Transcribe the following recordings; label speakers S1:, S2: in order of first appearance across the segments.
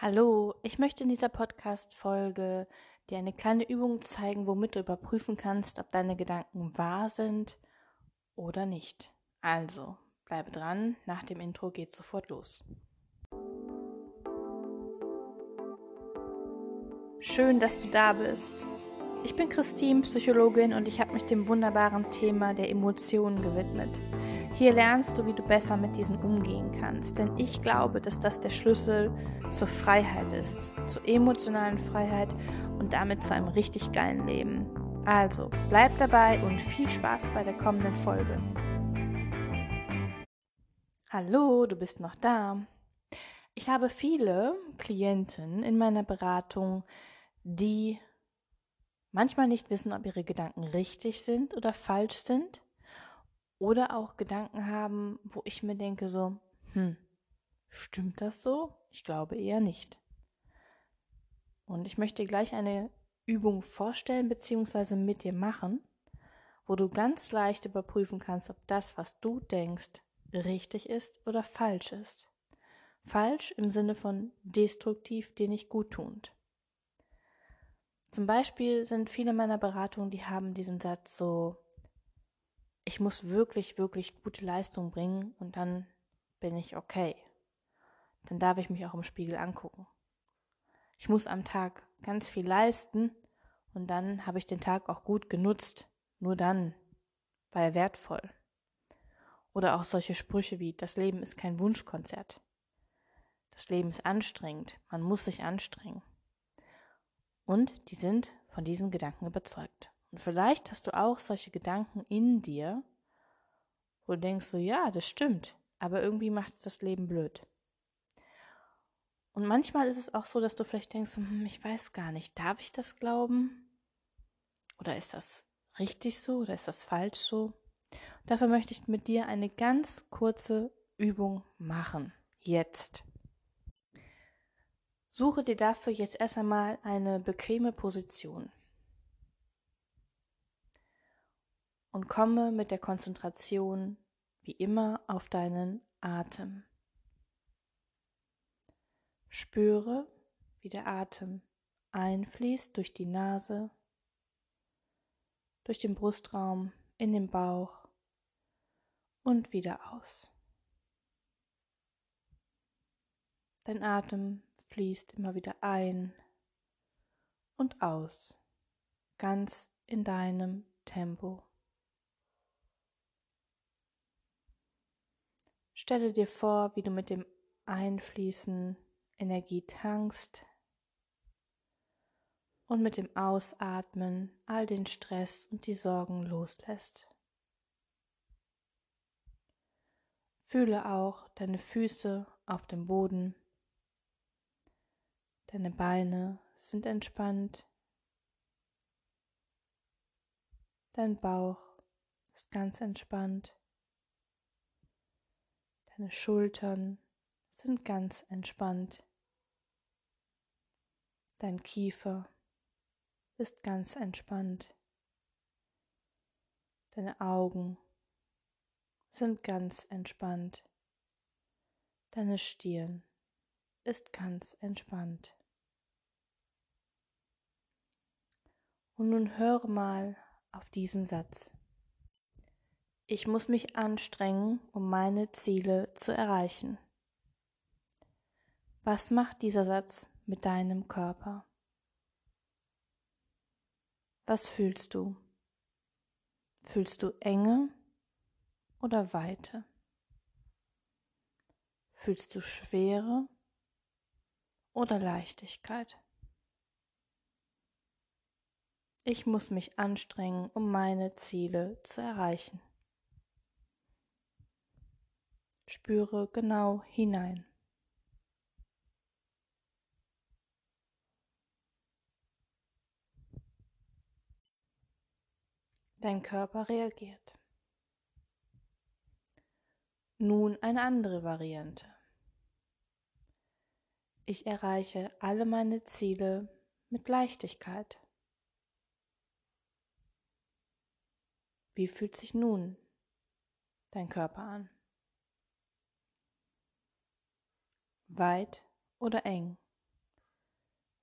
S1: Hallo, ich möchte in dieser Podcast-Folge dir eine kleine Übung zeigen, womit du überprüfen kannst, ob deine Gedanken wahr sind oder nicht. Also, bleibe dran, nach dem Intro geht's sofort los. Schön, dass du da bist. Ich bin Christine, Psychologin, und ich habe mich dem wunderbaren Thema der Emotionen gewidmet. Hier lernst du, wie du besser mit diesen umgehen kannst, denn ich glaube, dass das der Schlüssel zur Freiheit ist, zur emotionalen Freiheit und damit zu einem richtig geilen Leben. Also, bleib dabei und viel Spaß bei der kommenden Folge. Hallo, du bist noch da. Ich habe viele Klienten in meiner Beratung, die manchmal nicht wissen, ob ihre Gedanken richtig sind oder falsch sind oder auch Gedanken haben, wo ich mir denke so, hm, stimmt das so? Ich glaube eher nicht. Und ich möchte gleich eine Übung vorstellen bzw. mit dir machen, wo du ganz leicht überprüfen kannst, ob das, was du denkst, richtig ist oder falsch ist. Falsch im Sinne von destruktiv, dir nicht guttunend. Zum Beispiel sind viele meiner Beratungen, die haben diesen Satz so, ich muss wirklich, wirklich gute Leistung bringen und dann bin ich okay. Dann darf ich mich auch im Spiegel angucken. Ich muss am Tag ganz viel leisten und dann habe ich den Tag auch gut genutzt. Nur dann war er wertvoll. Oder auch solche Sprüche wie das Leben ist kein Wunschkonzert. Das Leben ist anstrengend, man muss sich anstrengen. Und die sind von diesen Gedanken überzeugt. Und vielleicht hast du auch solche Gedanken in dir, wo du denkst so, ja, das stimmt, aber irgendwie macht es das Leben blöd. Und manchmal ist es auch so, dass du vielleicht denkst, hm, ich weiß gar nicht, darf ich das glauben? Oder ist das richtig so oder ist das falsch so? Dafür möchte ich mit dir eine ganz kurze Übung machen. Jetzt. Suche dir dafür jetzt erst einmal eine bequeme Position. Und komme mit der Konzentration wie immer auf deinen Atem. Spüre, wie der Atem einfließt durch die Nase, durch den Brustraum, in den Bauch und wieder aus. Dein Atem fließt immer wieder ein und aus, ganz in deinem Tempo. Stelle dir vor, wie du mit dem Einfließen Energie tankst und mit dem Ausatmen all den Stress und die Sorgen loslässt. Fühle auch deine Füße auf dem Boden. Deine Beine sind entspannt. Dein Bauch ist ganz entspannt. Deine Schultern sind ganz entspannt. Dein Kiefer ist ganz entspannt. Deine Augen sind ganz entspannt. Deine Stirn ist ganz entspannt. Und nun höre mal auf diesen Satz. Ich muss mich anstrengen, um meine Ziele zu erreichen. Was macht dieser Satz mit deinem Körper? Was fühlst du? Fühlst du Enge oder Weite? Fühlst du Schwere oder Leichtigkeit? Ich muss mich anstrengen, um meine Ziele zu erreichen. Spüre genau hinein. Dein Körper reagiert. Nun eine andere Variante. Ich erreiche alle meine Ziele mit Leichtigkeit. Wie fühlt sich nun dein Körper an? Weit oder eng.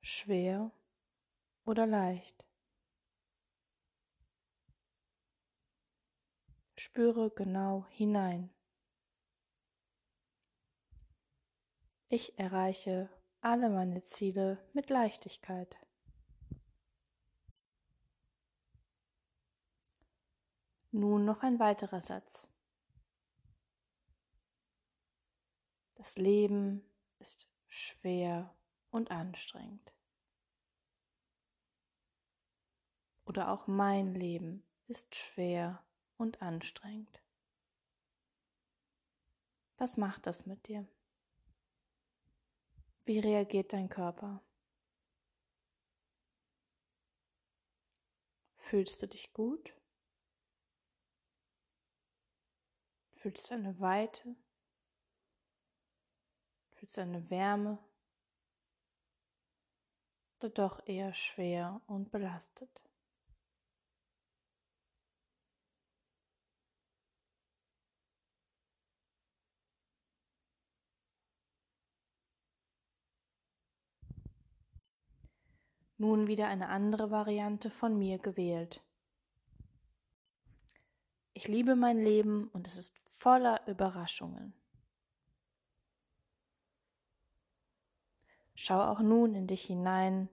S1: schwer oder leicht. Spüre genau hinein. Ich erreiche alle meine Ziele mit Leichtigkeit. Nun noch ein weiterer Satz. Das Leben ist schwer und anstrengend. Oder auch mein Leben ist schwer und anstrengend. Was macht das mit dir? Wie reagiert dein Körper? Fühlst du dich gut? Fühlst du eine Weite? Fühlst eine Wärme? Doch eher schwer und belastet? Nun wieder eine andere Variante von mir gewählt. Ich liebe mein Leben und es ist voller Überraschungen. Schau auch nun in dich hinein,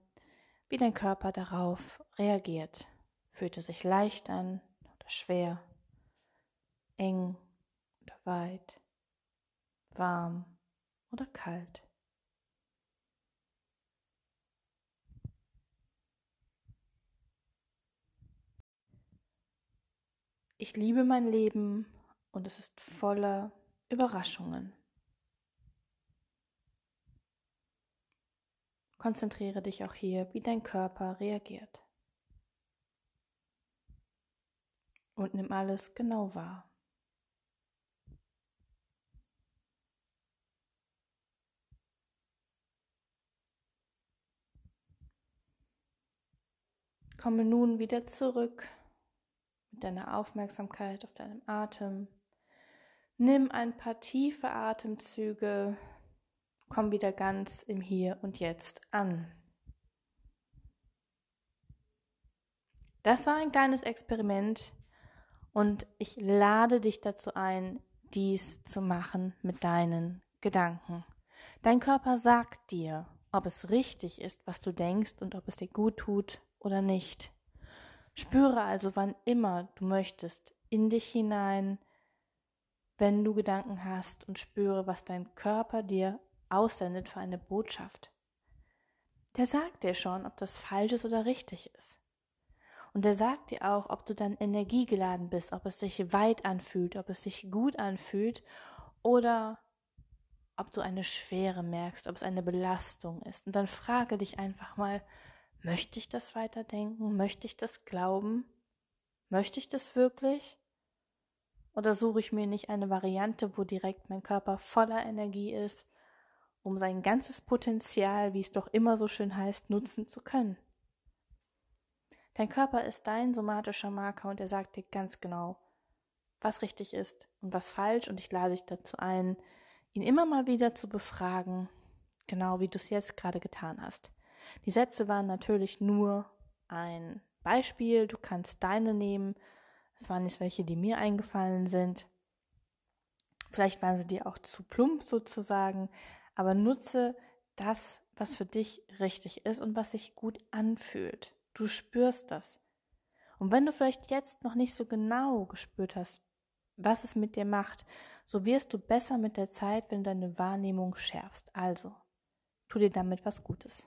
S1: wie dein Körper darauf reagiert. Fühlt er sich leicht an oder schwer, eng oder weit, warm oder kalt? Ich liebe mein Leben und es ist voller Überraschungen. Konzentriere dich auch hier, wie dein Körper reagiert. Und nimm alles genau wahr. Komme nun wieder zurück mit deiner Aufmerksamkeit auf deinem Atem. Nimm ein paar tiefe Atemzüge, komm wieder ganz im Hier und Jetzt an. Das war ein kleines Experiment und ich lade dich dazu ein, dies zu machen mit deinen Gedanken. Dein Körper sagt dir, ob es richtig ist, was du denkst und ob es dir gut tut oder nicht. Spüre also, wann immer du möchtest, in dich hinein, wenn du Gedanken hast und spüre, was dein Körper dir aussendet für eine Botschaft. Der sagt dir schon, ob das falsch ist oder richtig ist. Und er sagt dir auch, ob du dann energiegeladen bist, ob es sich weit anfühlt, ob es sich gut anfühlt oder ob du eine Schwere merkst, ob es eine Belastung ist. Und dann frage dich einfach mal, Möchte ich das weiterdenken? Möchte ich das glauben? Möchte ich das wirklich? Oder suche ich mir nicht eine Variante, wo direkt mein Körper voller Energie ist, um sein ganzes Potenzial, wie es doch immer so schön heißt, nutzen zu können? Dein Körper ist dein somatischer Marker und er sagt dir ganz genau, was richtig ist und was falsch und ich lade dich dazu ein, ihn immer mal wieder zu befragen, genau wie du es jetzt gerade getan hast. Die Sätze waren natürlich nur ein Beispiel. Du kannst deine nehmen. Es waren nicht welche, die mir eingefallen sind. Vielleicht waren sie dir auch zu plump sozusagen, aber nutze das, was für dich richtig ist und was sich gut anfühlt. Du spürst das. Und wenn du vielleicht jetzt noch nicht so genau gespürt hast, was es mit dir macht, so wirst du besser mit der Zeit, wenn du deine Wahrnehmung schärfst. Also, tu dir damit was Gutes.